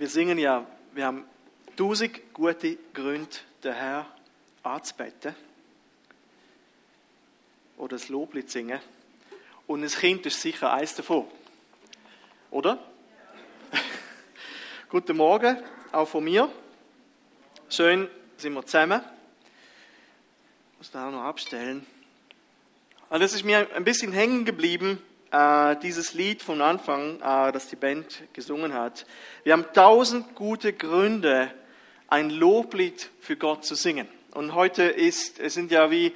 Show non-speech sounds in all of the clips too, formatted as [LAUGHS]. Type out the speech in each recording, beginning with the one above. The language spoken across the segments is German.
Wir singen ja, wir haben tausend gute Gründe, der Herr anzubeten oder das Loblied singen. Und das Kind ist sicher eins davon. Oder? [LAUGHS] Guten Morgen, auch von mir. Schön sind wir zusammen. Ich muss da auch noch abstellen. Und das ist mir ein bisschen hängen geblieben, äh, dieses Lied vom Anfang, äh, das die Band gesungen hat. Wir haben tausend gute Gründe, ein Loblied für Gott zu singen. Und heute ist, es sind ja wie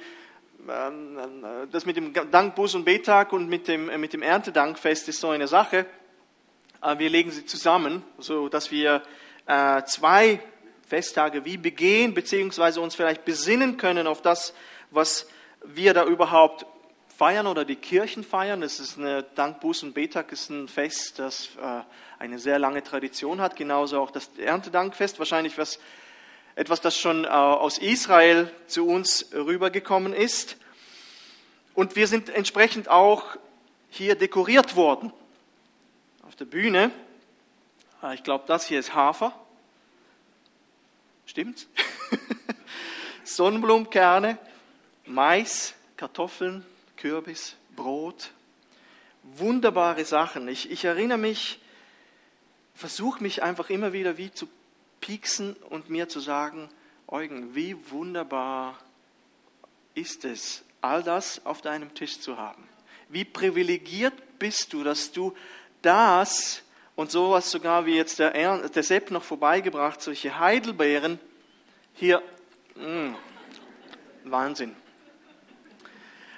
ähm, äh, das mit dem Dankbus und Betag und mit dem, äh, mit dem Erntedankfest ist so eine Sache. Äh, wir legen sie zusammen, so dass wir zwei Festtage wie begehen, beziehungsweise uns vielleicht besinnen können auf das, was wir da überhaupt feiern oder die Kirchen feiern. Das ist eine Dankbuß und Betag ist ein Fest, das äh, eine sehr lange Tradition hat. Genauso auch das Erntedankfest, wahrscheinlich was, etwas, das schon äh, aus Israel zu uns rübergekommen ist. Und wir sind entsprechend auch hier dekoriert worden. Auf der Bühne, äh, ich glaube, das hier ist Hafer. Stimmt's? [LAUGHS] Sonnenblumenkerne, Mais, Kartoffeln, Kürbis, Brot. Wunderbare Sachen. Ich, ich erinnere mich, versuche mich einfach immer wieder wie zu pieksen und mir zu sagen, Eugen, wie wunderbar ist es, all das auf deinem Tisch zu haben. Wie privilegiert bist du, dass du das und sowas sogar wie jetzt der, der Sepp noch vorbeigebracht, solche Heidelbeeren hier, mh, mm, Wahnsinn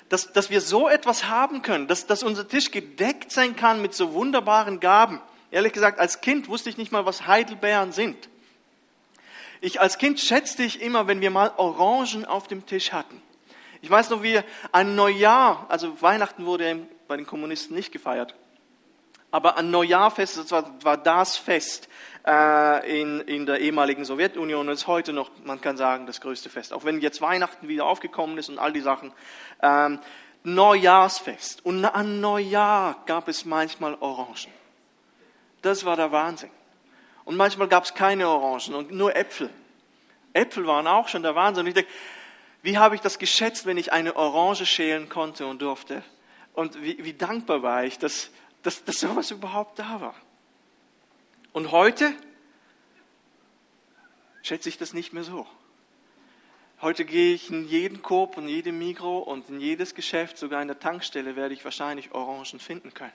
dass, dass wir so etwas haben können, dass, dass unser Tisch gedeckt sein kann mit so wunderbaren Gaben. Ehrlich gesagt, als Kind wusste ich nicht mal, was Heidelbeeren sind. Ich als Kind schätzte ich immer, wenn wir mal Orangen auf dem Tisch hatten. Ich weiß noch, wie ein Neujahr, also Weihnachten wurde bei den Kommunisten nicht gefeiert, aber ein Neujahrfest, das war, war das Fest äh, in, in der ehemaligen Sowjetunion und ist heute noch, man kann sagen, das größte Fest. Auch wenn jetzt Weihnachten wieder aufgekommen ist und all die Sachen. Ähm, Neujahrsfest. Und an Neujahr gab es manchmal Orangen. Das war der Wahnsinn. Und manchmal gab es keine Orangen und nur Äpfel. Äpfel waren auch schon der Wahnsinn. Und ich denke, wie habe ich das geschätzt, wenn ich eine Orange schälen konnte und durfte? Und wie, wie dankbar war ich, dass, dass, dass sowas überhaupt da war. Und heute schätze ich das nicht mehr so. Heute gehe ich in jeden Korb und jede Mikro und in jedes Geschäft, sogar in der Tankstelle, werde ich wahrscheinlich Orangen finden können.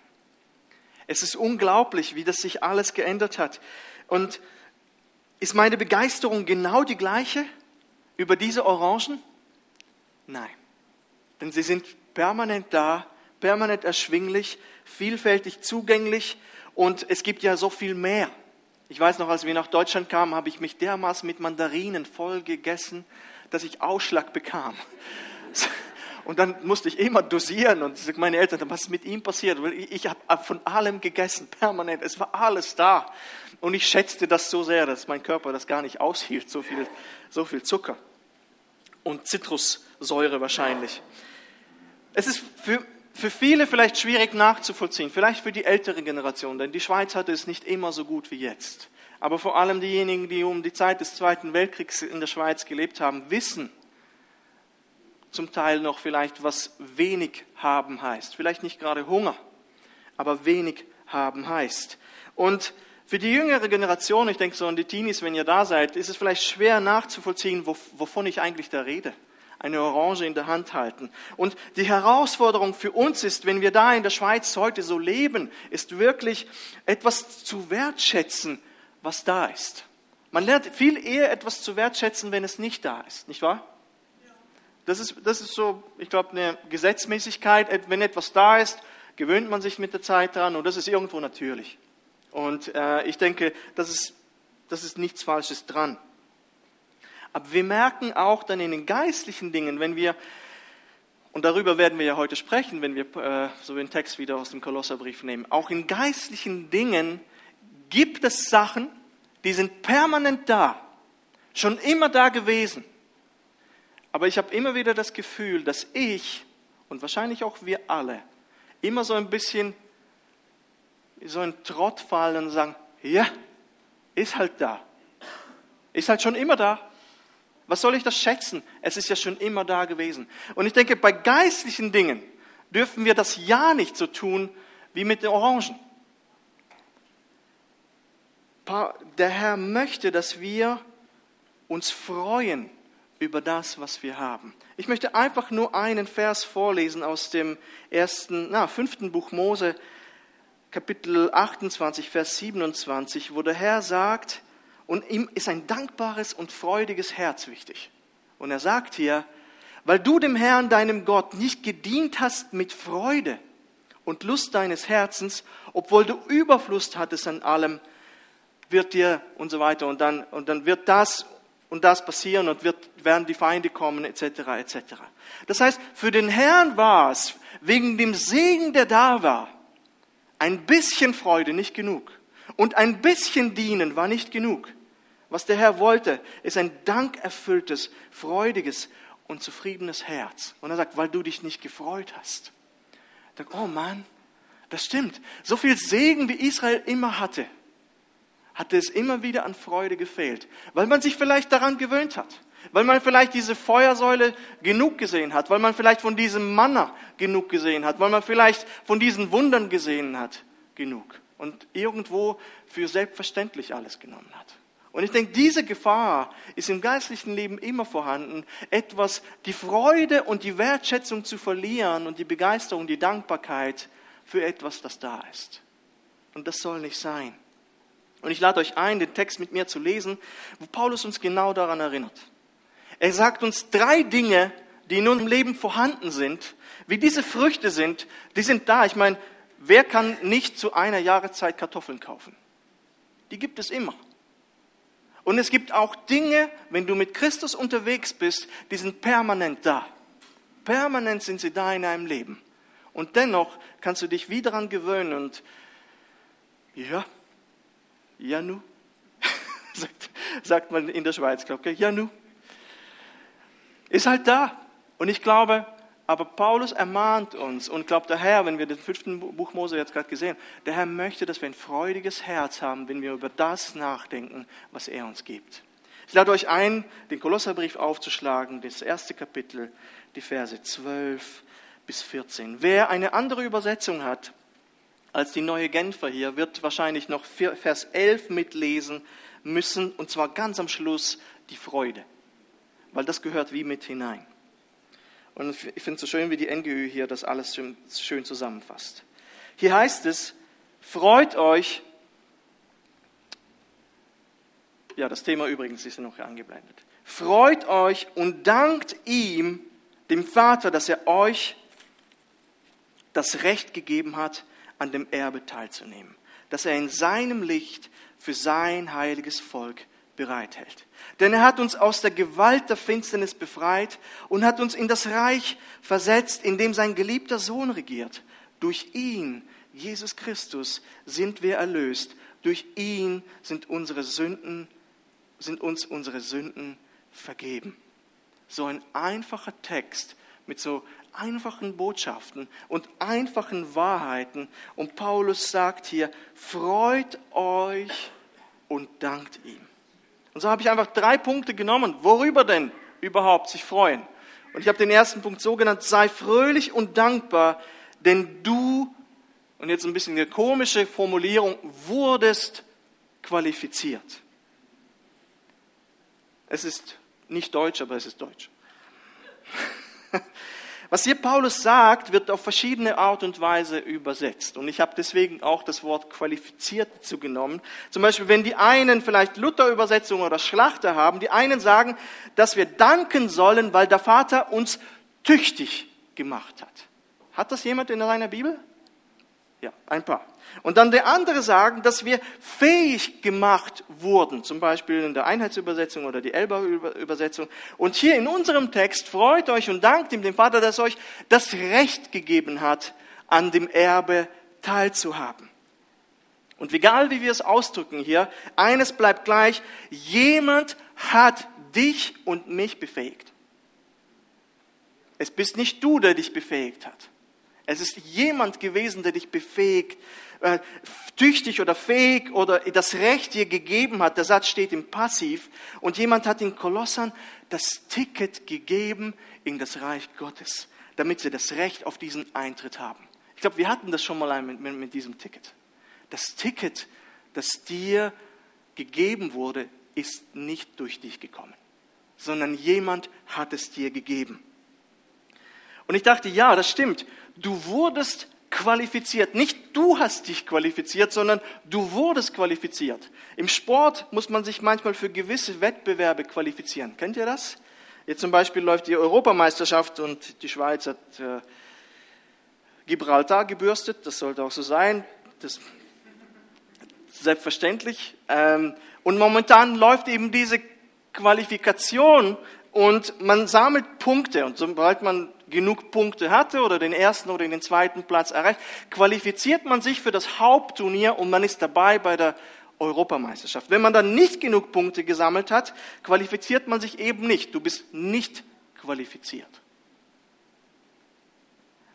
Es ist unglaublich, wie das sich alles geändert hat. Und ist meine Begeisterung genau die gleiche über diese Orangen? Nein. Denn sie sind permanent da, permanent erschwinglich, vielfältig zugänglich und es gibt ja so viel mehr. Ich weiß noch, als wir nach Deutschland kamen, habe ich mich dermaßen mit Mandarinen voll gegessen, dass ich Ausschlag bekam. [LAUGHS] Und dann musste ich immer dosieren und meine Eltern, was ist mit ihm passiert? Ich habe von allem gegessen, permanent. Es war alles da. Und ich schätzte das so sehr, dass mein Körper das gar nicht aushielt, so viel, so viel Zucker. Und Zitrussäure wahrscheinlich. Es ist für für viele vielleicht schwierig nachzuvollziehen, vielleicht für die ältere Generation, denn die Schweiz hatte es nicht immer so gut wie jetzt. Aber vor allem diejenigen, die um die Zeit des Zweiten Weltkriegs in der Schweiz gelebt haben, wissen zum Teil noch vielleicht, was wenig haben heißt. Vielleicht nicht gerade Hunger, aber wenig haben heißt. Und für die jüngere Generation, ich denke so an die Teenies, wenn ihr da seid, ist es vielleicht schwer nachzuvollziehen, wovon ich eigentlich da rede eine Orange in der Hand halten. Und die Herausforderung für uns ist, wenn wir da in der Schweiz heute so leben, ist wirklich etwas zu wertschätzen, was da ist. Man lernt viel eher etwas zu wertschätzen, wenn es nicht da ist, nicht wahr? Das ist, das ist so, ich glaube, eine Gesetzmäßigkeit. Wenn etwas da ist, gewöhnt man sich mit der Zeit dran und das ist irgendwo natürlich. Und äh, ich denke, das ist, das ist nichts Falsches dran. Aber wir merken auch dann in den geistlichen Dingen, wenn wir, und darüber werden wir ja heute sprechen, wenn wir äh, so den Text wieder aus dem Kolosserbrief nehmen, auch in geistlichen Dingen gibt es Sachen, die sind permanent da, schon immer da gewesen. Aber ich habe immer wieder das Gefühl, dass ich und wahrscheinlich auch wir alle immer so ein bisschen so ein Trott fallen und sagen, ja, ist halt da. Ist halt schon immer da. Was soll ich das schätzen? Es ist ja schon immer da gewesen. Und ich denke, bei geistlichen Dingen dürfen wir das ja nicht so tun wie mit den Orangen. Der Herr möchte, dass wir uns freuen über das, was wir haben. Ich möchte einfach nur einen Vers vorlesen aus dem ersten, na, fünften Buch Mose, Kapitel 28, Vers 27, wo der Herr sagt, und ihm ist ein dankbares und freudiges Herz wichtig. Und er sagt hier, weil du dem Herrn, deinem Gott, nicht gedient hast mit Freude und Lust deines Herzens, obwohl du Überfluss hattest an allem, wird dir und so weiter und dann, und dann wird das und das passieren und wird, werden die Feinde kommen etc. etc. Das heißt, für den Herrn war es wegen dem Segen, der da war, ein bisschen Freude nicht genug. Und ein bisschen dienen war nicht genug. Was der Herr wollte, ist ein dankerfülltes, freudiges und zufriedenes Herz. Und er sagt, weil du dich nicht gefreut hast. Ich oh Mann, das stimmt. So viel Segen, wie Israel immer hatte, hatte es immer wieder an Freude gefehlt, weil man sich vielleicht daran gewöhnt hat, weil man vielleicht diese Feuersäule genug gesehen hat, weil man vielleicht von diesem Manna genug gesehen hat, weil man vielleicht von diesen Wundern gesehen hat genug und irgendwo für selbstverständlich alles genommen hat. Und ich denke, diese Gefahr ist im geistlichen Leben immer vorhanden, etwas, die Freude und die Wertschätzung zu verlieren und die Begeisterung, die Dankbarkeit für etwas, das da ist. Und das soll nicht sein. Und ich lade euch ein, den Text mit mir zu lesen, wo Paulus uns genau daran erinnert. Er sagt uns drei Dinge, die in unserem Leben vorhanden sind, wie diese Früchte sind, die sind da. Ich meine, wer kann nicht zu einer Jahreszeit Kartoffeln kaufen? Die gibt es immer. Und es gibt auch Dinge, wenn du mit Christus unterwegs bist, die sind permanent da. Permanent sind sie da in deinem Leben. Und dennoch kannst du dich wieder daran gewöhnen und ja, ja nu, [LAUGHS] sagt, sagt man in der Schweiz, glaube ich, ja nu. Ist halt da. Und ich glaube, aber Paulus ermahnt uns und glaubt der Herr, wenn wir den fünften Buch Mose jetzt gerade gesehen, der Herr möchte, dass wir ein freudiges Herz haben, wenn wir über das nachdenken, was er uns gibt. Ich lade euch ein, den Kolosserbrief aufzuschlagen, das erste Kapitel, die Verse 12 bis 14. Wer eine andere Übersetzung hat, als die neue Genfer hier, wird wahrscheinlich noch Vers 11 mitlesen müssen, und zwar ganz am Schluss die Freude, weil das gehört wie mit hinein. Und ich finde es so schön, wie die NGÜ hier das alles schön zusammenfasst. Hier heißt es, freut euch, ja, das Thema übrigens ist noch angeblendet, freut euch und dankt ihm, dem Vater, dass er euch das Recht gegeben hat, an dem Erbe teilzunehmen, dass er in seinem Licht für sein heiliges Volk bereithält. Denn er hat uns aus der Gewalt der Finsternis befreit und hat uns in das Reich versetzt, in dem sein geliebter Sohn regiert. Durch ihn, Jesus Christus, sind wir erlöst. Durch ihn sind unsere Sünden, sind uns unsere Sünden vergeben. So ein einfacher Text mit so einfachen Botschaften und einfachen Wahrheiten. Und Paulus sagt hier, freut euch und dankt ihm. Und so habe ich einfach drei Punkte genommen. Worüber denn überhaupt sich freuen? Und ich habe den ersten Punkt so genannt, sei fröhlich und dankbar, denn du, und jetzt ein bisschen eine komische Formulierung, wurdest qualifiziert. Es ist nicht deutsch, aber es ist deutsch. [LAUGHS] Was hier Paulus sagt, wird auf verschiedene Art und Weise übersetzt. Und ich habe deswegen auch das Wort qualifiziert dazu genommen. Zum Beispiel, wenn die einen vielleicht Luther-Übersetzung oder Schlachter haben, die einen sagen, dass wir danken sollen, weil der Vater uns tüchtig gemacht hat. Hat das jemand in seiner Bibel? Ja, ein paar. Und dann der andere sagen, dass wir fähig gemacht wurden, zum Beispiel in der Einheitsübersetzung oder die Elba-Übersetzung. Und hier in unserem Text freut euch und dankt ihm, dem Vater, dass euch das Recht gegeben hat, an dem Erbe teilzuhaben. Und egal wie wir es ausdrücken hier, eines bleibt gleich, jemand hat dich und mich befähigt. Es bist nicht du, der dich befähigt hat. Es ist jemand gewesen, der dich befähigt, äh, tüchtig oder fähig oder das Recht dir gegeben hat. Der Satz steht im Passiv. Und jemand hat den Kolossern das Ticket gegeben in das Reich Gottes, damit sie das Recht auf diesen Eintritt haben. Ich glaube, wir hatten das schon mal mit, mit, mit diesem Ticket. Das Ticket, das dir gegeben wurde, ist nicht durch dich gekommen, sondern jemand hat es dir gegeben. Und ich dachte, ja, das stimmt. Du wurdest qualifiziert. Nicht du hast dich qualifiziert, sondern du wurdest qualifiziert. Im Sport muss man sich manchmal für gewisse Wettbewerbe qualifizieren. Kennt ihr das? Jetzt zum Beispiel läuft die Europameisterschaft und die Schweiz hat äh, Gibraltar gebürstet. Das sollte auch so sein. Das selbstverständlich. Ähm, und momentan läuft eben diese Qualifikation und man sammelt Punkte. Und sobald man genug Punkte hatte oder den ersten oder den zweiten Platz erreicht, qualifiziert man sich für das Hauptturnier und man ist dabei bei der Europameisterschaft. Wenn man dann nicht genug Punkte gesammelt hat, qualifiziert man sich eben nicht. Du bist nicht qualifiziert.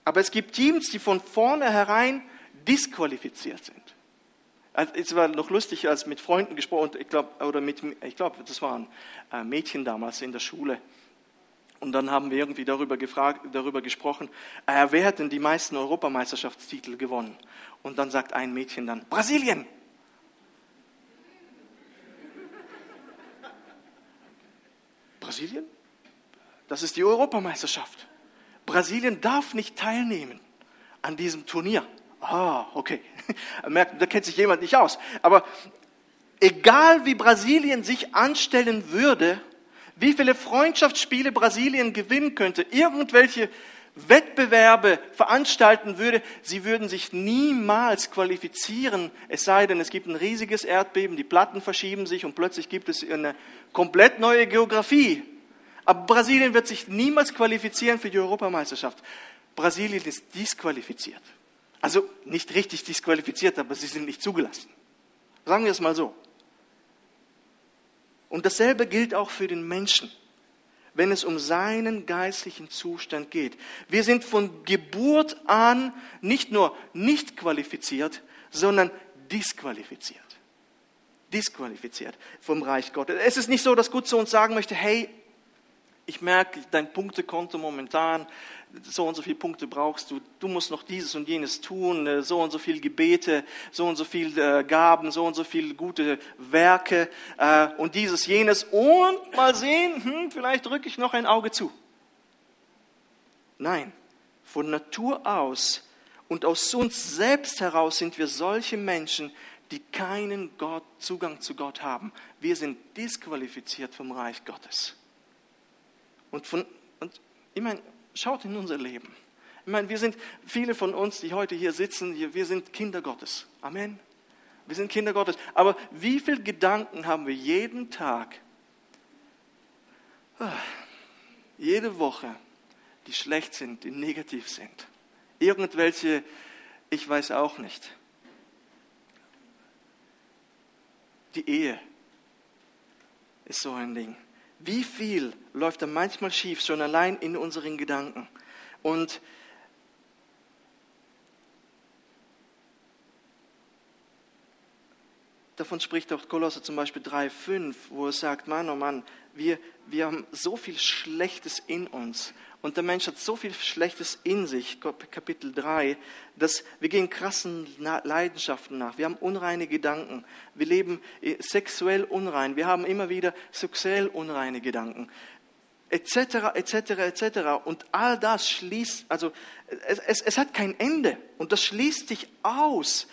Aber es gibt Teams, die von vornherein disqualifiziert sind. Es war noch lustig, als mit Freunden gesprochen, ich glaube, oder mit, ich glaube, das waren Mädchen damals in der Schule. Und dann haben wir irgendwie darüber, gefragt, darüber gesprochen, äh, wer hat denn die meisten Europameisterschaftstitel gewonnen? Und dann sagt ein Mädchen dann, Brasilien. Brasilien? Das ist die Europameisterschaft. Brasilien darf nicht teilnehmen an diesem Turnier. Ah, okay. [LAUGHS] Merkt, da kennt sich jemand nicht aus. Aber egal wie Brasilien sich anstellen würde, wie viele Freundschaftsspiele Brasilien gewinnen könnte, irgendwelche Wettbewerbe veranstalten würde, sie würden sich niemals qualifizieren, es sei denn, es gibt ein riesiges Erdbeben, die Platten verschieben sich und plötzlich gibt es eine komplett neue Geografie. Aber Brasilien wird sich niemals qualifizieren für die Europameisterschaft. Brasilien ist disqualifiziert. Also nicht richtig disqualifiziert, aber sie sind nicht zugelassen. Sagen wir es mal so. Und dasselbe gilt auch für den Menschen, wenn es um seinen geistlichen Zustand geht. Wir sind von Geburt an nicht nur nicht qualifiziert, sondern disqualifiziert. Disqualifiziert vom Reich Gottes. Es ist nicht so, dass Gott zu uns sagen möchte, hey, ich merke, dein Punktekonto momentan, so und so viele Punkte brauchst du, du musst noch dieses und jenes tun, äh, so und so viele Gebete, so und so viele äh, Gaben, so und so viele gute Werke äh, und dieses, jenes und mal sehen, hm, vielleicht drücke ich noch ein Auge zu. Nein, von Natur aus und aus uns selbst heraus sind wir solche Menschen, die keinen Gott, Zugang zu Gott haben. Wir sind disqualifiziert vom Reich Gottes. Und, von, und ich meine, schaut in unser Leben. Ich meine, wir sind, viele von uns, die heute hier sitzen, wir sind Kinder Gottes. Amen. Wir sind Kinder Gottes. Aber wie viele Gedanken haben wir jeden Tag, ah, jede Woche, die schlecht sind, die negativ sind? Irgendwelche, ich weiß auch nicht. Die Ehe ist so ein Ding. Wie viel läuft da manchmal schief, schon allein in unseren Gedanken? Und davon spricht auch Kolosser zum Beispiel 3,5, wo er sagt, Mann, oh Mann, wir, wir haben so viel Schlechtes in uns und der Mensch hat so viel Schlechtes in sich, Kapitel 3, dass wir gehen krassen Leidenschaften nach. Wir haben unreine Gedanken. Wir leben äh, sexuell unrein. Wir haben immer wieder sexuell unreine Gedanken. Etc., etc., etc. Und all das schließt, also es, es, es hat kein Ende. Und das schließt dich aus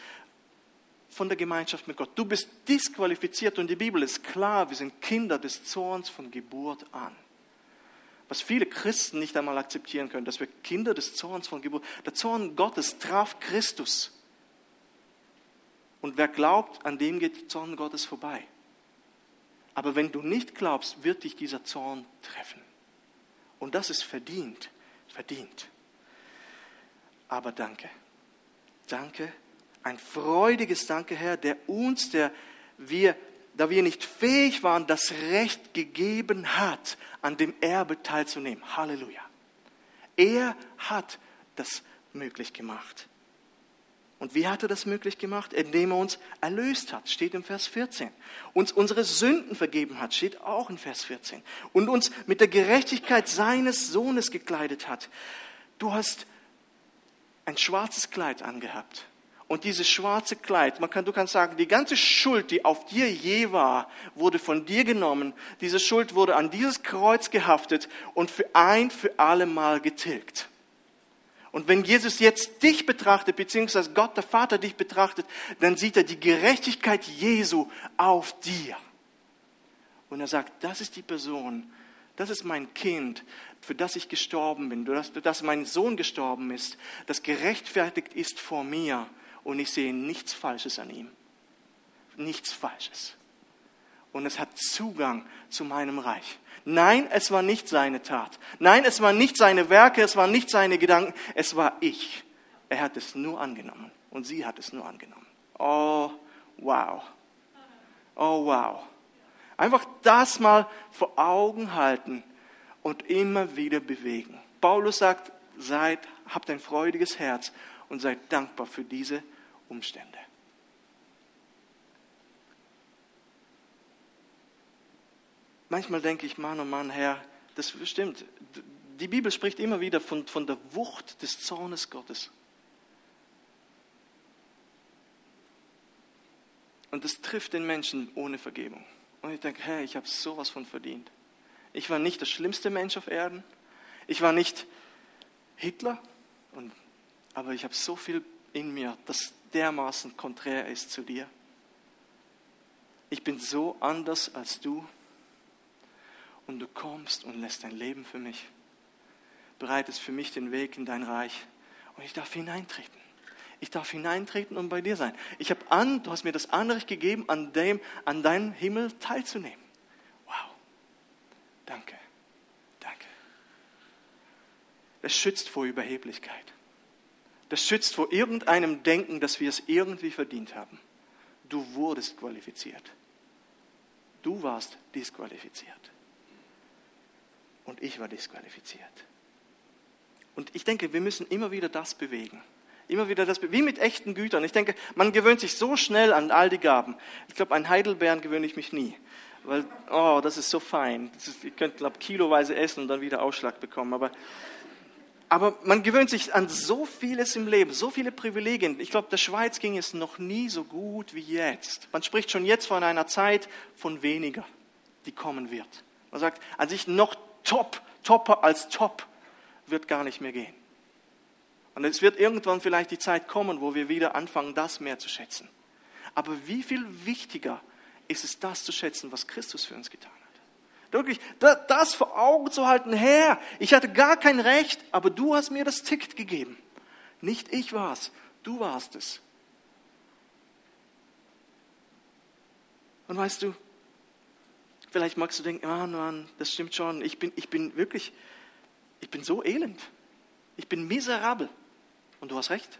von der Gemeinschaft mit Gott. Du bist disqualifiziert und die Bibel ist klar, wir sind Kinder des Zorns von Geburt an was viele Christen nicht einmal akzeptieren können, dass wir Kinder des Zorns von Geburt, der Zorn Gottes traf Christus. Und wer glaubt, an dem geht der Zorn Gottes vorbei. Aber wenn du nicht glaubst, wird dich dieser Zorn treffen. Und das ist verdient, verdient. Aber danke, danke, ein freudiges Danke, Herr, der uns, der wir da wir nicht fähig waren, das Recht gegeben hat, an dem Erbe teilzunehmen. Halleluja. Er hat das möglich gemacht. Und wie hat er das möglich gemacht? Indem er uns erlöst hat, steht im Vers 14. Uns unsere Sünden vergeben hat, steht auch in Vers 14. Und uns mit der Gerechtigkeit seines Sohnes gekleidet hat. Du hast ein schwarzes Kleid angehabt. Und dieses schwarze Kleid, man kann, du kannst sagen, die ganze Schuld, die auf dir je war, wurde von dir genommen. Diese Schuld wurde an dieses Kreuz gehaftet und für ein, für alle Mal getilgt. Und wenn Jesus jetzt dich betrachtet, beziehungsweise Gott der Vater dich betrachtet, dann sieht er die Gerechtigkeit Jesu auf dir. Und er sagt, das ist die Person, das ist mein Kind, für das ich gestorben bin, dass, dass mein Sohn gestorben ist, das gerechtfertigt ist vor mir. Und ich sehe nichts Falsches an ihm. Nichts Falsches. Und es hat Zugang zu meinem Reich. Nein, es war nicht seine Tat. Nein, es waren nicht seine Werke, es waren nicht seine Gedanken, es war ich. Er hat es nur angenommen und sie hat es nur angenommen. Oh, wow. Oh, wow. Einfach das mal vor Augen halten und immer wieder bewegen. Paulus sagt, seid, habt ein freudiges Herz und seid dankbar für diese Umstände. manchmal denke ich, Mann, oh Mann, Herr, das stimmt. Die Bibel spricht immer wieder von, von der Wucht des Zornes Gottes. Und das trifft den Menschen ohne Vergebung. Und ich denke, hey, ich habe sowas von verdient. Ich war nicht der schlimmste Mensch auf Erden. Ich war nicht Hitler. Und, aber ich habe so viel in mir, das dermaßen konträr ist zu dir. Ich bin so anders als du und du kommst und lässt dein Leben für mich, bereitest für mich den Weg in dein Reich und ich darf hineintreten. Ich darf hineintreten und bei dir sein. Ich habe an, du hast mir das Anrecht gegeben, an dem, an deinem Himmel teilzunehmen. Wow. Danke. Danke. Das schützt vor Überheblichkeit. Das schützt vor irgendeinem Denken, dass wir es irgendwie verdient haben. Du wurdest qualifiziert. Du warst disqualifiziert und ich war disqualifiziert. Und ich denke, wir müssen immer wieder das bewegen. Immer wieder das, wie mit echten Gütern. Ich denke, man gewöhnt sich so schnell an all die Gaben. Ich glaube, an Heidelbeeren gewöhne ich mich nie. Weil, oh, das ist so fein. Ist, ihr könnt, glaube kiloweise essen und dann wieder Ausschlag bekommen. Aber, aber man gewöhnt sich an so vieles im Leben, so viele Privilegien. Ich glaube, der Schweiz ging es noch nie so gut wie jetzt. Man spricht schon jetzt von einer Zeit von weniger, die kommen wird. Man sagt, an sich noch top, topper als top wird gar nicht mehr gehen. Und es wird irgendwann vielleicht die Zeit kommen, wo wir wieder anfangen, das mehr zu schätzen. Aber wie viel wichtiger ist es, das zu schätzen, was Christus für uns getan hat? Wirklich, das vor Augen zu halten, Herr, ich hatte gar kein Recht, aber du hast mir das Ticket gegeben. Nicht ich war's, du warst es. Und weißt du, Vielleicht magst du denken, ah, Mann, das stimmt schon. Ich bin, ich bin wirklich, ich bin so elend. Ich bin miserabel. Und du hast recht.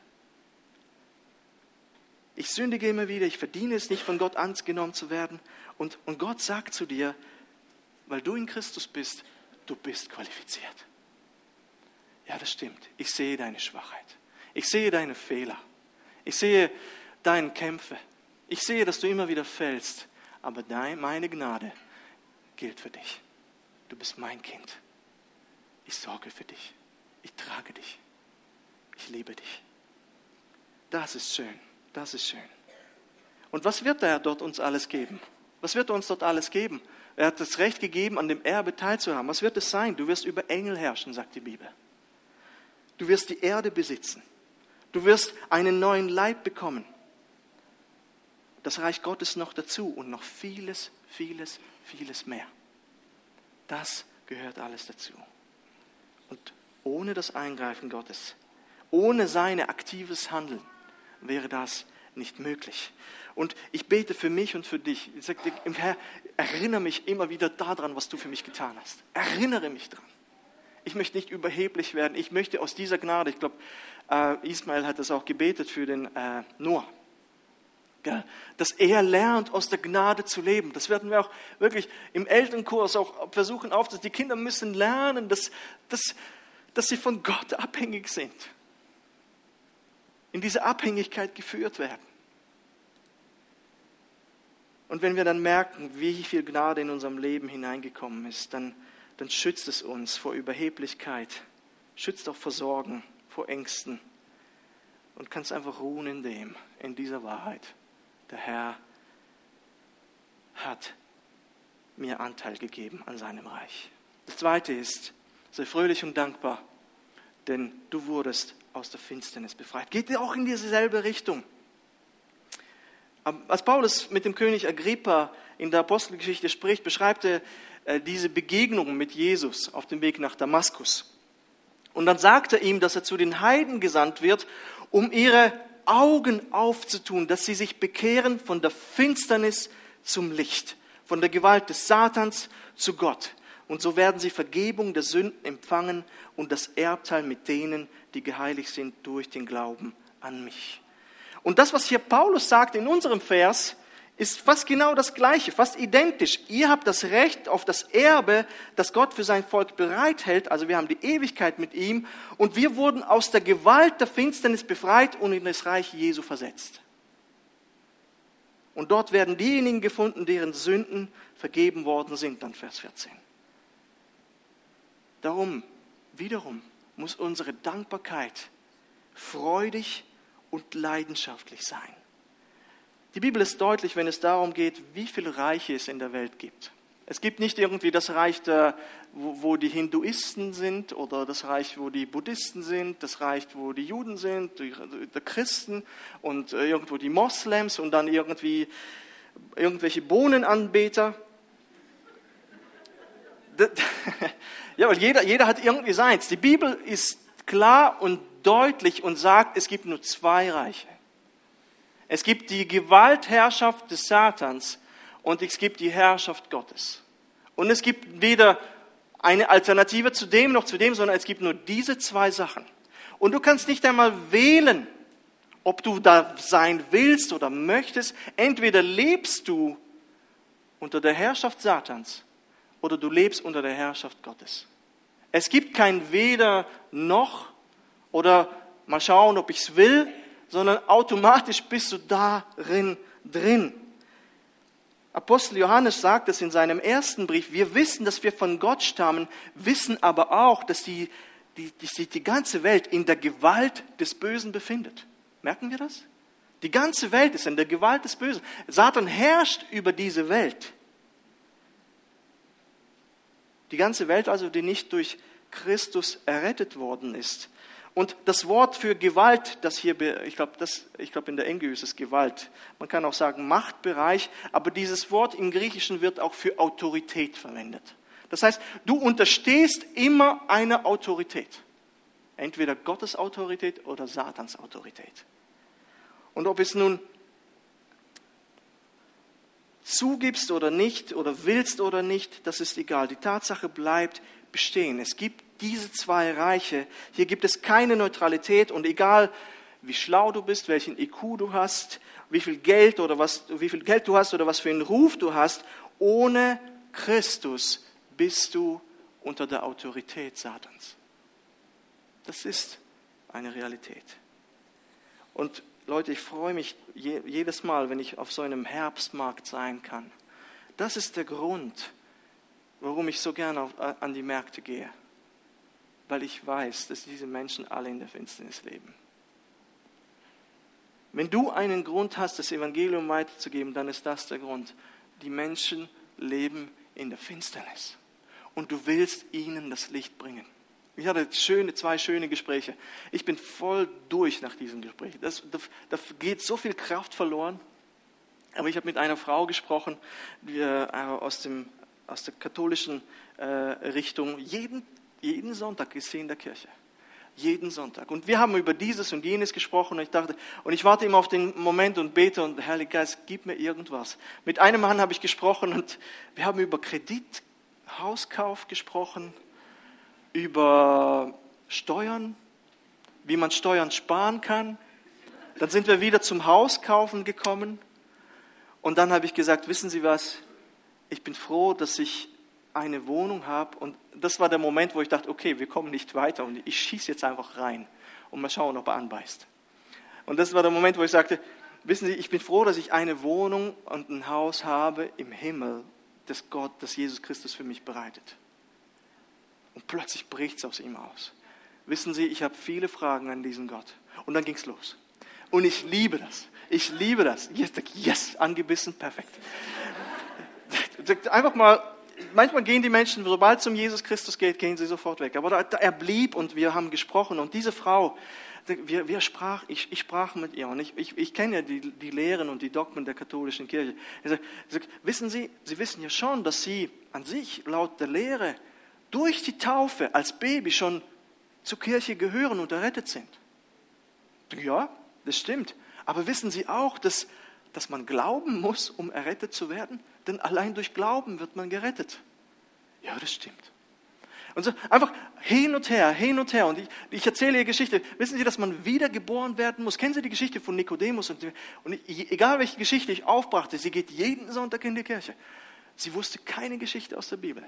Ich sündige immer wieder, ich verdiene es nicht, von Gott angenommen zu werden. Und, und Gott sagt zu dir, weil du in Christus bist, du bist qualifiziert. Ja, das stimmt. Ich sehe deine Schwachheit. Ich sehe deine Fehler. Ich sehe deine Kämpfe. Ich sehe, dass du immer wieder fällst. Aber dein, meine Gnade gilt für dich. Du bist mein Kind. Ich sorge für dich. Ich trage dich. Ich liebe dich. Das ist schön. Das ist schön. Und was wird er dort uns alles geben? Was wird er uns dort alles geben? Er hat das Recht gegeben, an dem Erbe teilzuhaben. Was wird es sein? Du wirst über Engel herrschen, sagt die Bibel. Du wirst die Erde besitzen. Du wirst einen neuen Leib bekommen. Das Reich Gottes noch dazu und noch vieles, vieles, vieles mehr. Das gehört alles dazu. Und ohne das Eingreifen Gottes, ohne sein aktives Handeln, wäre das nicht möglich. Und ich bete für mich und für dich. Ich sage, Herr, erinnere mich immer wieder daran, was du für mich getan hast. Erinnere mich daran. Ich möchte nicht überheblich werden. Ich möchte aus dieser Gnade, ich glaube, äh, Ismail hat das auch gebetet für den äh, Noah dass er lernt, aus der Gnade zu leben. Das werden wir auch wirklich im Elternkurs auch versuchen aufzunehmen. Die Kinder müssen lernen, dass, dass, dass sie von Gott abhängig sind. In diese Abhängigkeit geführt werden. Und wenn wir dann merken, wie viel Gnade in unserem Leben hineingekommen ist, dann, dann schützt es uns vor Überheblichkeit, schützt auch vor Sorgen, vor Ängsten und kannst einfach ruhen in dem, in dieser Wahrheit. Der Herr hat mir Anteil gegeben an seinem Reich. Das zweite ist, sei fröhlich und dankbar, denn du wurdest aus der Finsternis befreit. Geht auch in dieselbe Richtung. Als Paulus mit dem König Agrippa in der Apostelgeschichte spricht, beschreibt er äh, diese Begegnung mit Jesus auf dem Weg nach Damaskus. Und dann sagt er ihm, dass er zu den Heiden gesandt wird, um ihre Augen aufzutun, dass sie sich bekehren von der Finsternis zum Licht, von der Gewalt des Satans zu Gott. Und so werden sie Vergebung der Sünden empfangen und das Erbteil mit denen, die geheiligt sind durch den Glauben an mich. Und das, was hier Paulus sagt in unserem Vers, ist fast genau das Gleiche, fast identisch. Ihr habt das Recht auf das Erbe, das Gott für sein Volk bereithält. Also wir haben die Ewigkeit mit ihm und wir wurden aus der Gewalt der Finsternis befreit und in das Reich Jesu versetzt. Und dort werden diejenigen gefunden, deren Sünden vergeben worden sind, dann Vers 14. Darum, wiederum, muss unsere Dankbarkeit freudig und leidenschaftlich sein. Die Bibel ist deutlich, wenn es darum geht, wie viele Reiche es in der Welt gibt. Es gibt nicht irgendwie das Reich, wo, die Hinduisten sind oder das Reich, wo die Buddhisten sind, das Reich, wo die Juden sind, die, Christen und äh, irgendwo die Moslems und dann irgendwie irgendwelche Bohnenanbeter. [LAUGHS] Ja, weil jeder, jeder hat irgendwie seins. Die Bibel ist klar und deutlich und sagt, es gibt nur zwei Reiche. Es gibt die Gewaltherrschaft des Satans und es gibt die Herrschaft Gottes. Und es gibt weder eine Alternative zu dem noch zu dem, sondern es gibt nur diese zwei Sachen. Und du kannst nicht einmal wählen, ob du da sein willst oder möchtest. Entweder lebst du unter der Herrschaft Satans oder du lebst unter der Herrschaft Gottes. Es gibt kein weder noch oder mal schauen, ob ich es will, sondern automatisch bist du darin drin. Apostel Johannes sagt es in seinem ersten Brief, wir wissen, dass wir von Gott stammen, wissen aber auch, dass die, die, die, die ganze Welt in der Gewalt des Bösen befindet. Merken wir das? Die ganze Welt ist in der Gewalt des Bösen. Satan herrscht über diese Welt. Die ganze Welt also, die nicht durch Christus errettet worden ist. Und das Wort für Gewalt, das hier, ich glaube, glaub in der Engel ist es Gewalt. Man kann auch sagen Machtbereich, aber dieses Wort im Griechischen wird auch für Autorität verwendet. Das heißt, du unterstehst immer einer Autorität. Entweder Gottes Autorität oder Satans Autorität. Und ob es nun zugibst oder nicht oder willst oder nicht, das ist egal. Die Tatsache bleibt bestehen. Es gibt diese zwei Reiche. Hier gibt es keine Neutralität und egal wie schlau du bist, welchen IQ du hast, wie viel Geld oder was, wie viel Geld du hast oder was für einen Ruf du hast, ohne Christus bist du unter der Autorität Satans. Das ist eine Realität. Und Leute, ich freue mich jedes Mal, wenn ich auf so einem Herbstmarkt sein kann. Das ist der Grund, warum ich so gerne an die Märkte gehe. Weil ich weiß, dass diese Menschen alle in der Finsternis leben. Wenn du einen Grund hast, das Evangelium weiterzugeben, dann ist das der Grund. Die Menschen leben in der Finsternis. Und du willst ihnen das Licht bringen. Ich hatte schöne, zwei schöne Gespräche. Ich bin voll durch nach diesem Gespräch. Das, da, da geht so viel Kraft verloren. Aber ich habe mit einer Frau gesprochen, die äh, aus, dem, aus der katholischen äh, Richtung. Jeden, jeden Sonntag ist sie in der Kirche. Jeden Sonntag. Und wir haben über dieses und jenes gesprochen und ich dachte, und ich warte immer auf den Moment und bete und Heiliger Geist, gib mir irgendwas. Mit einem Mann habe ich gesprochen und wir haben über Kredit, Hauskauf gesprochen, über Steuern, wie man Steuern sparen kann. Dann sind wir wieder zum Hauskaufen gekommen. Und dann habe ich gesagt, wissen Sie was, ich bin froh, dass ich eine Wohnung habe. Und das war der Moment, wo ich dachte, okay, wir kommen nicht weiter und ich schieße jetzt einfach rein und mal schauen, ob er anbeißt. Und das war der Moment, wo ich sagte, wissen Sie, ich bin froh, dass ich eine Wohnung und ein Haus habe im Himmel, das Gott, das Jesus Christus für mich bereitet. Und plötzlich bricht es aus ihm aus. Wissen Sie, ich habe viele Fragen an diesen Gott. Und dann ging es los. Und ich liebe das. Ich liebe das. Yes, yes angebissen, perfekt. Einfach mal, manchmal gehen die Menschen, sobald es um Jesus Christus geht, gehen sie sofort weg. Aber da, da, er blieb und wir haben gesprochen. Und diese Frau, wir, wir sprach, ich, ich, sprach mit ihr und ich, ich, ich kenne ja die, die, Lehren und die Dogmen der katholischen Kirche. Sagt, sagt, wissen Sie, Sie wissen ja schon, dass Sie an sich laut der Lehre durch die Taufe als Baby schon zur Kirche gehören und errettet sind. Ja, das stimmt. Aber wissen Sie auch, dass, dass man glauben muss, um errettet zu werden? Denn allein durch Glauben wird man gerettet. Ja, das stimmt. Und so einfach hin und her, hin und her. Und ich, ich erzähle ihr Geschichte. Wissen Sie, dass man wiedergeboren werden muss? Kennen Sie die Geschichte von Nikodemus? Und, und egal welche Geschichte ich aufbrachte, sie geht jeden Sonntag in die Kirche. Sie wusste keine Geschichte aus der Bibel.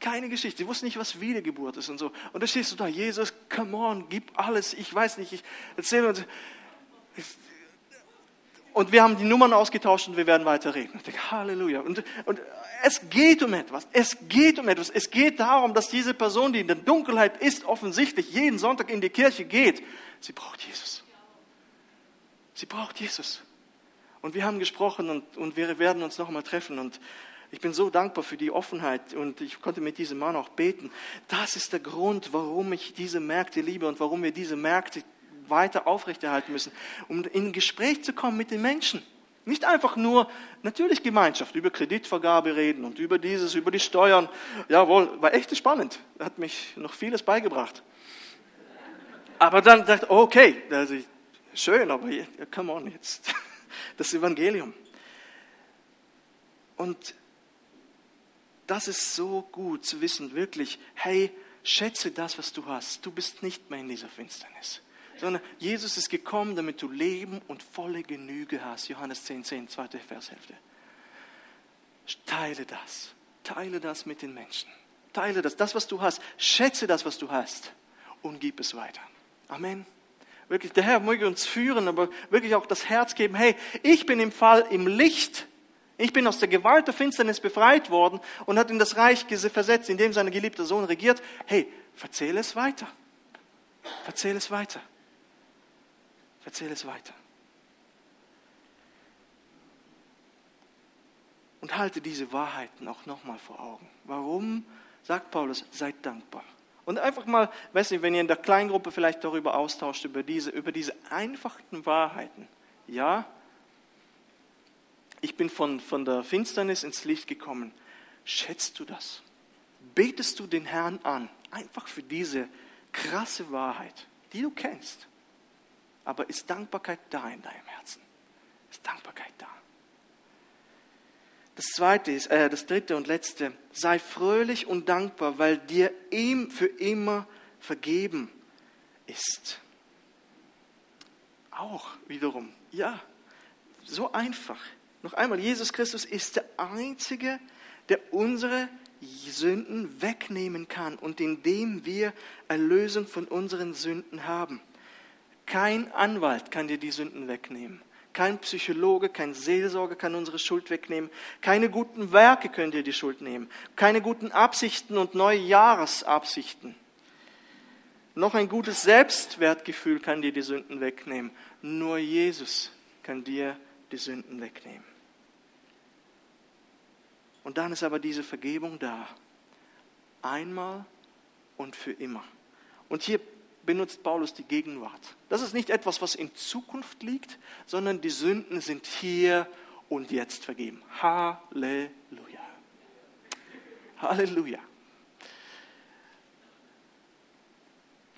Keine Geschichte. Sie wusste nicht, was Wiedergeburt ist und so. Und da stehst du da, Jesus, come on, gib alles. Ich weiß nicht, ich erzähle uns. Und wir haben die Nummern ausgetauscht und wir werden weiter reden. Ich denke, Halleluja. Und, und es geht um etwas. Es geht um etwas. Es geht darum, dass diese Person, die in der Dunkelheit ist, offensichtlich jeden Sonntag in die Kirche geht. Sie braucht Jesus. Sie braucht Jesus. Und wir haben gesprochen und, und wir werden uns noch einmal treffen. Und ich bin so dankbar für die Offenheit und ich konnte mit diesem Mann auch beten. Das ist der Grund, warum ich diese Märkte liebe und warum wir diese Märkte weiter aufrechterhalten müssen, um in Gespräch zu kommen mit den Menschen. Nicht einfach nur, natürlich Gemeinschaft, über Kreditvergabe reden und über dieses, über die Steuern. Jawohl, war echt spannend. Hat mich noch vieles beigebracht. Aber dann dachte ich, okay, also, schön, aber come on jetzt. [LAUGHS] Das Evangelium. Und das ist so gut zu wissen, wirklich, hey, schätze das, was du hast. Du bist nicht mehr in dieser Finsternis. Sondern Jesus ist gekommen, damit du Leben und volle Genüge hast. Johannes 10, 10, zweite Vershälfte. Teile das. Teile das mit den Menschen. Teile das. Das, was du hast. Schätze das, was du hast. Und gib es weiter. Amen. Wirklich, der Herr möge uns führen, aber wirklich auch das Herz geben. Hey, ich bin im Fall im Licht ich bin aus der Gewalt der Finsternis befreit worden und hat in das Reich versetzt, in dem sein geliebter Sohn regiert. Hey, erzähle es weiter. Erzähle es weiter. Erzähle es weiter. Und halte diese Wahrheiten auch nochmal vor Augen. Warum sagt Paulus, seid dankbar? Und einfach mal, weiß nicht, wenn ihr in der Kleingruppe vielleicht darüber austauscht, über diese, über diese einfachen Wahrheiten. Ja, ich bin von, von der Finsternis ins Licht gekommen. Schätzt du das? Betest du den Herrn an, einfach für diese krasse Wahrheit, die du kennst? Aber ist Dankbarkeit da in deinem Herzen? Ist Dankbarkeit da? Das zweite ist, äh, das dritte und letzte, sei fröhlich und dankbar, weil dir ihm für immer vergeben ist. Auch wiederum, ja, so einfach. Noch einmal, Jesus Christus ist der Einzige, der unsere Sünden wegnehmen kann und in dem wir Erlösung von unseren Sünden haben. Kein Anwalt kann dir die Sünden wegnehmen. Kein Psychologe, kein Seelsorger kann unsere Schuld wegnehmen. Keine guten Werke können dir die Schuld nehmen. Keine guten Absichten und Neujahresabsichten. Noch ein gutes Selbstwertgefühl kann dir die Sünden wegnehmen. Nur Jesus kann dir die Sünden wegnehmen. Und dann ist aber diese Vergebung da. Einmal und für immer. Und hier benutzt Paulus die Gegenwart. Das ist nicht etwas, was in Zukunft liegt, sondern die Sünden sind hier und jetzt vergeben. Halleluja. Halleluja.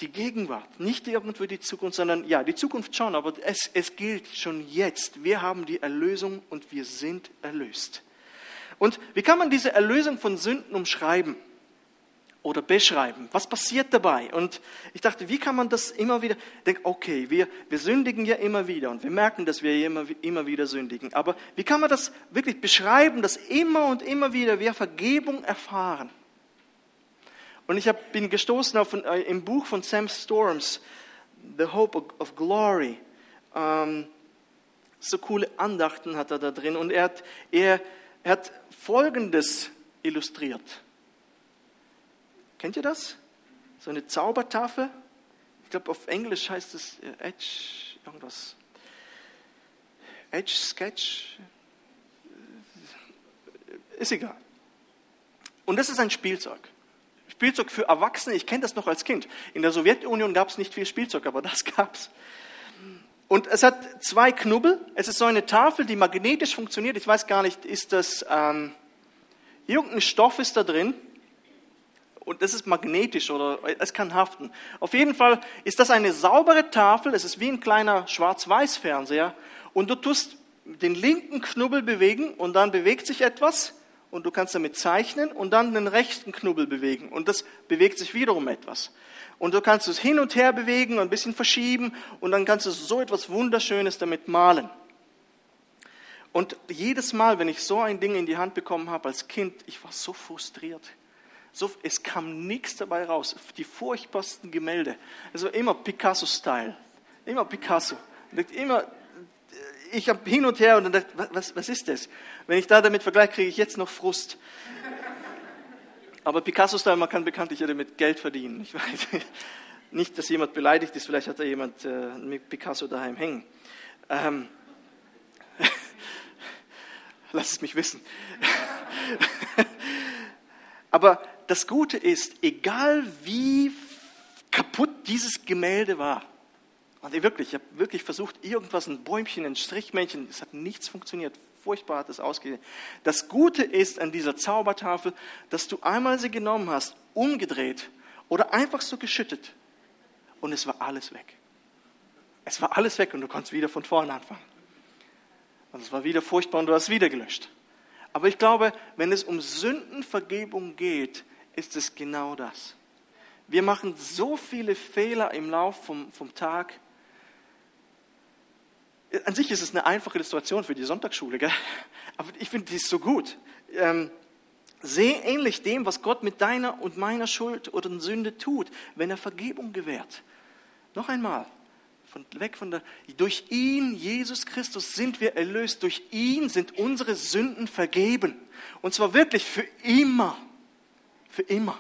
Die Gegenwart, nicht irgendwo die Zukunft, sondern ja, die Zukunft schon, aber es, es gilt schon jetzt. Wir haben die Erlösung und wir sind erlöst. Und wie kann man diese Erlösung von Sünden umschreiben oder beschreiben? Was passiert dabei? Und ich dachte, wie kann man das immer wieder, ich denke, okay, wir, wir sündigen ja immer wieder und wir merken, dass wir immer, immer wieder sündigen. Aber wie kann man das wirklich beschreiben, dass immer und immer wieder wir Vergebung erfahren? Und ich hab, bin gestoßen auf äh, im Buch von Sam Storms, The Hope of Glory, Ähm, so coole Andachten hat er da drin und er hat, er, er hat Folgendes illustriert. Kennt ihr das? So eine Zaubertafel. Ich glaube, auf Englisch heißt es äh, Edge, irgendwas. Edge Sketch. Äh, ist egal. Und das ist ein Spielzeug. Spielzeug für Erwachsene. Ich kenne das noch als Kind. In der Sowjetunion gab es nicht viel Spielzeug, aber das [LAUGHS] gab es. Und es hat zwei Knubbel. Es ist so eine Tafel, die magnetisch funktioniert. Ich weiß gar nicht, ist das ähm, irgendein Stoff ist da drin und das ist magnetisch oder es kann haften. Auf jeden Fall ist das eine saubere Tafel. Es ist wie ein kleiner Schwarz-Weiß-Fernseher und du tust den linken Knubbel bewegen und dann bewegt sich etwas und du kannst damit zeichnen und dann den rechten Knubbel bewegen und das bewegt sich wiederum etwas. Und du kannst es hin und her bewegen und ein bisschen verschieben und dann kannst du so etwas Wunderschönes damit malen. Und jedes Mal, wenn ich so ein Ding in die Hand bekommen habe als Kind, ich war so frustriert. So, es kam nichts dabei raus. Die furchtbarsten Gemälde. Also immer Picasso-Style. Immer Picasso. Immer, ich habe hin und her und dann dachte, was, was ist das? Wenn ich da damit vergleiche, kriege ich jetzt noch Frust. Aber Picasso-Style, man kann bekanntlich ja damit Geld verdienen. Ich weiß [LAUGHS] nicht, dass jemand beleidigt ist, vielleicht hat da jemand äh, mit Picasso daheim hängen. Ähm, [LAUGHS] lass es mich wissen. [LAUGHS] Aber das Gute ist, egal wie kaputt dieses Gemälde war, und ich wirklich, ich habe wirklich versucht, irgendwas, ein Bäumchen, ein Strichmännchen, es hat nichts funktioniert, furchtbar hat es ausgesehen. Das Gute ist an dieser Zaubertafel, dass du einmal sie genommen hast, umgedreht oder einfach so geschüttet und es war alles weg. Es war alles weg und du konntest wieder von vorne anfangen. Und es war wieder furchtbar und du hast wieder gelöscht. Aber ich glaube, wenn es um Sündenvergebung geht, ist es genau das. Wir machen so viele Fehler im Lauf vom, vom Tag, an sich ist es eine einfache Illustration für die Sonntagsschule, gell? aber ich finde, die ist so gut. Ähm, sehr ähnlich dem, was Gott mit deiner und meiner Schuld oder Sünde tut, wenn er Vergebung gewährt. Noch einmal, von, weg von der, durch ihn, Jesus Christus, sind wir erlöst. Durch ihn sind unsere Sünden vergeben. Und zwar wirklich für immer. Für immer.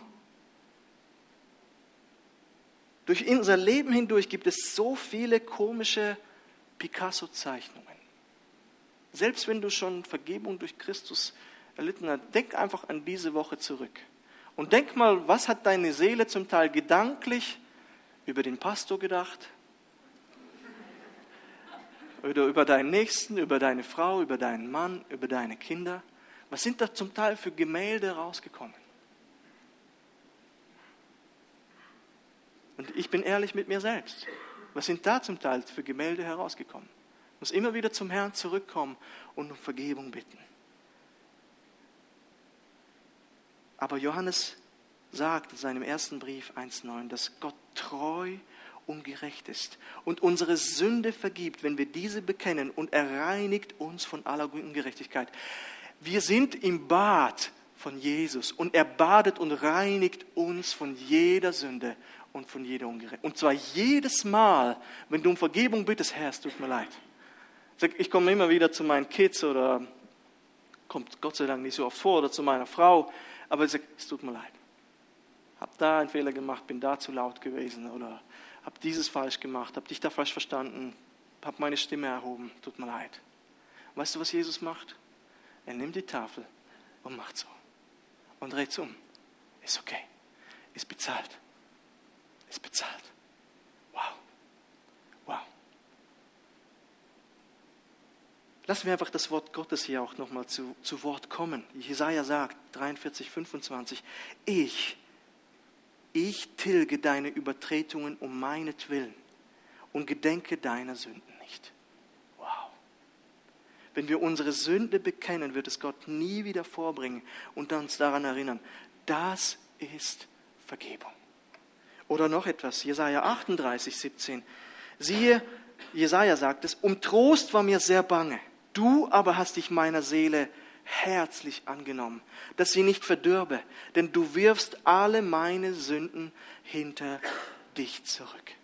Durch unser Leben hindurch gibt es so viele komische Picasso-Zeichnungen. Selbst wenn du schon Vergebung durch Christus erlitten hast, denk einfach an diese Woche zurück. Und denk mal, was hat deine Seele zum Teil gedanklich über den Pastor gedacht? Oder über deinen Nächsten, über deine Frau, über deinen Mann, über deine Kinder? Was sind da zum Teil für Gemälde rausgekommen? Und ich bin ehrlich mit mir selbst. Was sind da zum Teil für Gemälde herausgekommen? Ich muss immer wieder zum Herrn zurückkommen und um Vergebung bitten. Aber Johannes sagt in seinem ersten Brief 1.9, dass Gott treu und gerecht ist und unsere Sünde vergibt, wenn wir diese bekennen und er reinigt uns von aller guten Gerechtigkeit. Wir sind im Bad von Jesus und er badet und reinigt uns von jeder Sünde und von jeder Ungerechtigkeit. Und zwar jedes Mal, wenn du um Vergebung bittest, Herr, es tut mir leid. Ich komme immer wieder zu meinen Kids oder kommt Gott sei Dank nicht so oft vor oder zu meiner Frau, aber ich sage, es tut mir leid. Hab da einen Fehler gemacht, bin da zu laut gewesen oder hab dieses falsch gemacht, hab dich da falsch verstanden, hab meine Stimme erhoben, tut mir leid. Weißt du, was Jesus macht? Er nimmt die Tafel und macht so und dreht es um. Ist okay, ist bezahlt ist bezahlt. Wow. Wow. Lassen wir einfach das Wort Gottes hier auch nochmal zu, zu Wort kommen. Jesaja sagt, 43, 25, ich, ich tilge deine Übertretungen um meinetwillen und gedenke deiner Sünden nicht. Wow. Wenn wir unsere Sünde bekennen, wird es Gott nie wieder vorbringen und uns daran erinnern, das ist Vergebung. Oder noch etwas, Jesaja 38, 17. Siehe, Jesaja sagt es, um Trost war mir sehr bange. Du aber hast dich meiner Seele herzlich angenommen, dass sie nicht verdürbe, denn du wirfst alle meine Sünden hinter dich zurück.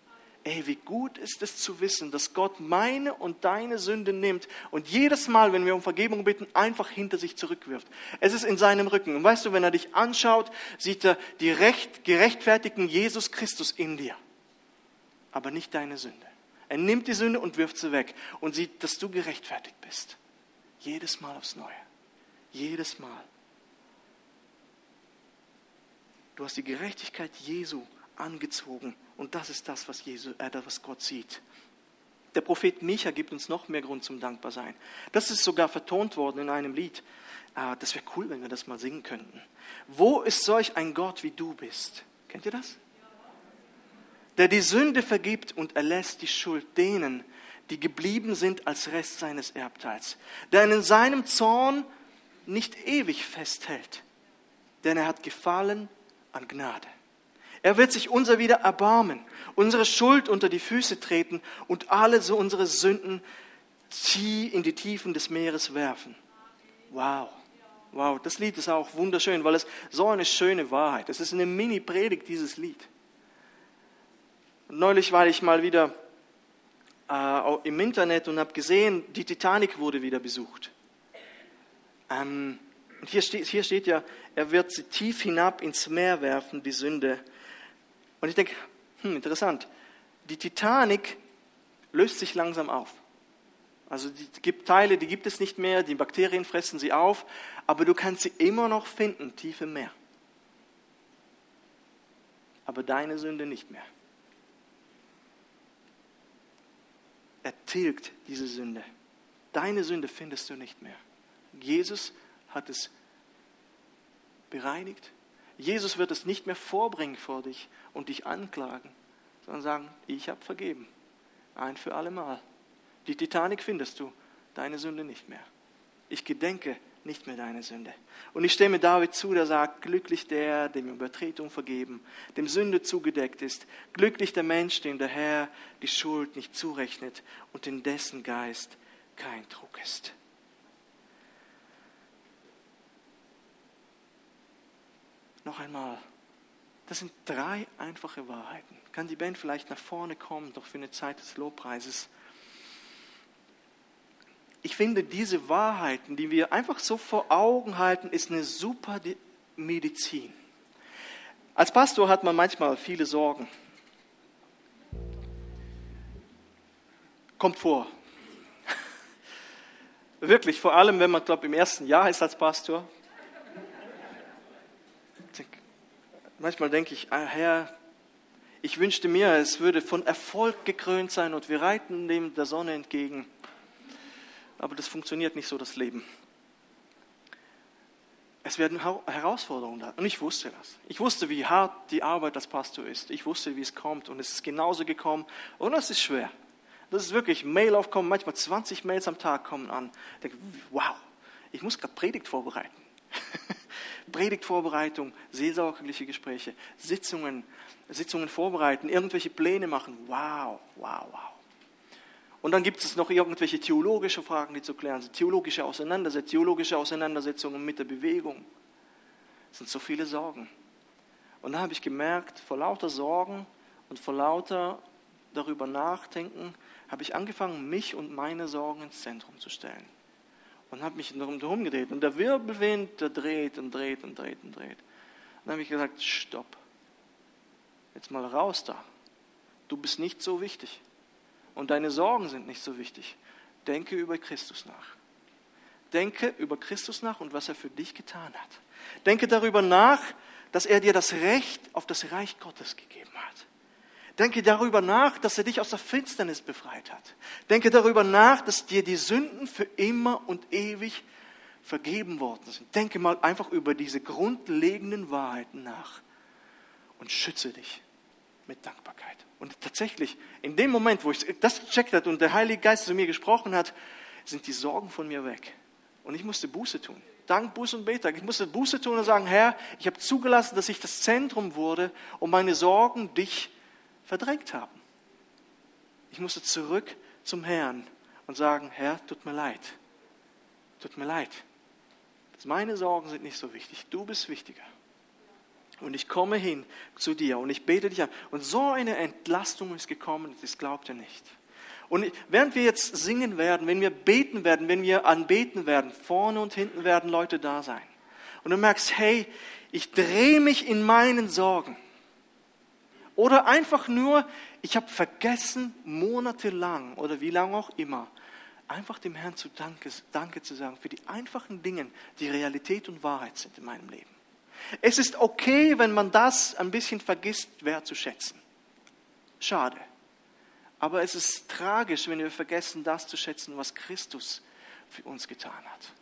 Ey, wie gut ist es zu wissen, dass Gott meine und deine Sünde nimmt und jedes Mal, wenn wir um Vergebung bitten, einfach hinter sich zurückwirft. Es ist in seinem Rücken. Und weißt du, wenn er dich anschaut, sieht er die recht, gerechtfertigten Jesus Christus in dir, aber nicht deine Sünde. Er nimmt die Sünde und wirft sie weg und sieht, dass du gerechtfertigt bist. Jedes Mal aufs Neue. Jedes Mal. Du hast die Gerechtigkeit Jesu angezogen und das ist das, was, Jesu, äh, was Gott sieht. Der Prophet Micha gibt uns noch mehr Grund zum Dankbarsein. Das ist sogar vertont worden in einem Lied. Ah, das wäre cool, wenn wir das mal singen könnten. Wo ist solch ein Gott, wie du bist? Kennt ihr das? Der die Sünde vergibt und erlässt die Schuld denen, die geblieben sind als Rest seines Erbteils. Der in seinem Zorn nicht ewig festhält, denn er hat Gefallen an Gnade. Er wird sich unser wieder erbarmen, unsere Schuld unter die Füße treten und alle so unsere Sünden in die Tiefen des Meeres werfen. Wow. Wow, das Lied ist auch wunderschön, weil es so eine schöne Wahrheit. Es ist eine Mini-Predigt, dieses Lied. Neulich war ich mal wieder äh, im Internet und habe gesehen, die Titanic wurde wieder besucht. Ähm, und hier steht, hier steht ja, er wird sie tief hinab ins Meer werfen, die Sünde. Und ich denke, hm, interessant, die Titanic löst sich langsam auf. Also es gibt Teile, die gibt es nicht mehr, die Bakterien fressen sie auf, aber du kannst sie immer noch finden, tief im Meer. Aber deine Sünde nicht mehr. Er tilgt diese Sünde. Deine Sünde findest du nicht mehr. Jesus hat es bereinigt. Jesus wird es nicht mehr vorbringen vor dich und dich anklagen, sondern sagen, ich habe vergeben. Ein für alle Mal. Die Titanic findest du, deine Sünde nicht mehr. Ich gedenke nicht mehr deine Sünde. Und ich stimme David zu, der sagt, glücklich der, dem Übertretung vergeben, dem Sünde zugedeckt ist, glücklich der Mensch, dem der Herr die Schuld nicht zurechnet und in dessen Geist kein Druck ist. Noch einmal, das sind drei einfache Wahrheiten. Kann die Band vielleicht nach vorne kommen, doch für eine Zeit des Lobpreises? Ich finde, diese Wahrheiten, die wir einfach so vor Augen halten, ist eine super Medizin. Als Pastor hat man manchmal viele Sorgen. Kommt vor. [LAUGHS] Wirklich, vor allem, wenn man, glaube im ersten Jahr ist als Pastor. Manchmal denke ich, ah, Herr, ich wünschte mir, es würde von Erfolg gekrönt sein und wir reiten dem der Sonne entgegen aber das funktioniert nicht so, das Leben. Es werden Herausforderungen da. Und ich wusste das. Ich wusste, wie hart die Arbeit als Pastor ist. Ich wusste, wie es kommt. Und es ist genauso gekommen. Und es ist schwer. Das ist wirklich Mailaufkommen. Manchmal 20 Mails am Tag kommen an. Ich denke, wow, ich muss gerade Predigt vorbereiten. [LAUGHS] Predigtvorbereitung, seelsorgerliche Gespräche, Sitzungen, Sitzungen vorbereiten, irgendwelche Pläne machen. Wow, wow, wow. Und dann gibt es noch irgendwelche theologische Fragen, die zu klären sind, theologische Auseinandersetzungen, theologische Auseinandersetzungen mit der Bewegung. Es sind so viele Sorgen. Und da habe ich gemerkt, vor lauter Sorgen und vor lauter darüber nachdenken, habe ich angefangen, mich und meine Sorgen ins Zentrum zu stellen. Und habe mich darum gedreht. Und der Wirbelwind, der dreht und dreht und dreht und dreht. Und dann habe ich gesagt, stopp. Jetzt mal raus da. Du bist nicht so wichtig und deine Sorgen sind nicht so wichtig. Denke über Christus nach. Denke über Christus nach und was er für dich getan hat. Denke darüber nach, dass er dir das Recht auf das Reich Gottes gegeben hat. Denke darüber nach, dass er dich aus der Finsternis befreit hat. Denke darüber nach, dass dir die Sünden für immer und ewig vergeben worden sind. Denke mal einfach über diese grundlegenden Wahrheiten nach und schütze dich mit Dankbarkeit. Und tatsächlich, in dem Moment, wo ich das gecheckt habe und der Heilige Geist zu mir gesprochen hat, sind die Sorgen von mir weg. Und ich musste Buße tun. Dank Buße und Betag. Ich musste Buße tun und sagen, Herr, ich habe zugelassen, dass ich das Zentrum wurde und meine Sorgen dich verdrängt haben. Ich musste zurück zum Herrn und sagen, Herr, tut mir leid. Tut mir leid. Meine Sorgen sind nicht so wichtig. Du bist wichtiger. Und ich komme hin zu dir und ich bete dich an. Und so eine Entlastung ist gekommen, das glaubt ihr nicht. Und während wir jetzt singen werden, wenn wir beten werden, wenn wir anbeten werden, vorne und hinten werden Leute da sein. Und du merkst, hey, ich drehe mich in meinen Sorgen. Oder einfach nur, ich habe vergessen, monatelang oder wie lange auch immer, einfach dem Herrn zu Danke, Danke zu sagen für die einfachen Dinge, die Realität und Wahrheit sind in meinem Leben. Es ist okay, wenn man das ein bisschen vergisst, wertzuschätzen. Schade. Aber es ist tragisch, wenn wir vergessen, das zu schätzen, was Christus für uns getan hat.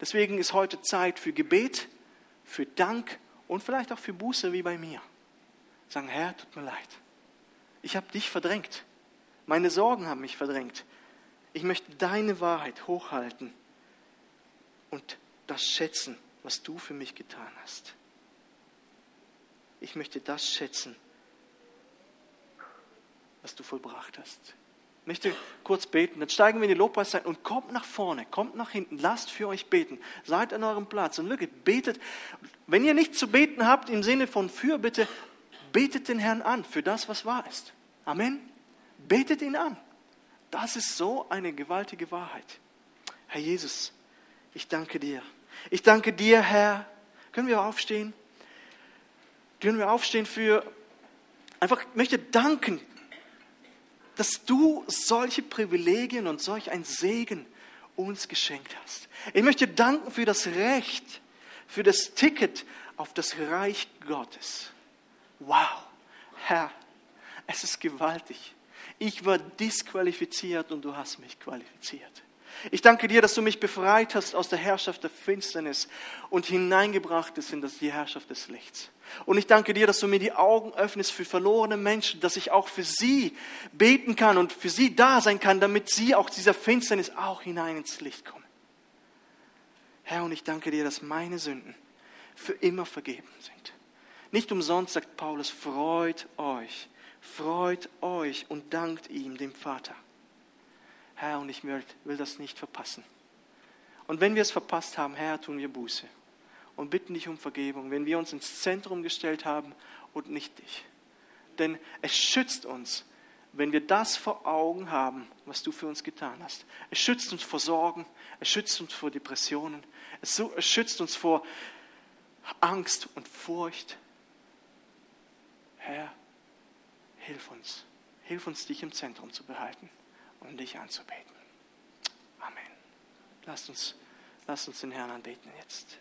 Deswegen ist heute Zeit für Gebet, für Dank und vielleicht auch für Buße wie bei mir. Sagen, Herr, tut mir leid. Ich habe dich verdrängt. Meine Sorgen haben mich verdrängt. Ich möchte deine Wahrheit hochhalten und das schätzen, was du für mich getan hast. Ich möchte das schätzen, was du vollbracht hast. Ich möchte kurz beten, dann steigen wir in die Lobpreiszeit und kommt nach vorne, kommt nach hinten, lasst für euch beten, seid an eurem Platz und wirklich betet. Wenn ihr nichts zu beten habt im Sinne von Fürbitte, betet den Herrn an für das, was wahr ist. Amen. Betet ihn an. Das ist so eine gewaltige Wahrheit. Herr Jesus, ich danke dir. Ich danke dir, Herr. Können wir aufstehen? Können wir aufstehen für, einfach, ich möchte danken, dass du solche Privilegien und solch ein Segen uns geschenkt hast. Ich möchte danken für das Recht, für das Ticket auf das Reich Gottes. Wow, Herr, es ist gewaltig. Ich war disqualifiziert und du hast mich qualifiziert. Ich danke dir, dass du mich befreit hast aus der Herrschaft der Finsternis und hineingebracht hast in die Herrschaft des Lichts. Und ich danke dir, dass du mir die Augen öffnest für verlorene Menschen, dass ich auch für sie beten kann und für sie da sein kann, damit sie auch dieser Finsternis auch hinein ins Licht kommen. Herr, und ich danke dir, dass meine Sünden für immer vergeben sind. Nicht umsonst sagt Paulus, freut euch freut euch und dankt ihm, dem Vater. Herr, und ich will, das nicht verpassen. Und wenn wir es verpasst haben, Herr, tun wir Buße und bitten dich um Vergebung, wenn wir uns ins Zentrum gestellt haben und nicht dich. Denn es schützt uns, wenn wir das vor Augen haben, was du für uns getan hast. Es schützt uns vor Sorgen, es schützt uns vor Depressionen, es schützt uns vor Angst und Furcht. Herr, hilf uns. Hilf uns, dich im Zentrum zu behalten und dich anzubeten. Amen. Lasst uns, lasst uns den Herrn anbeten jetzt.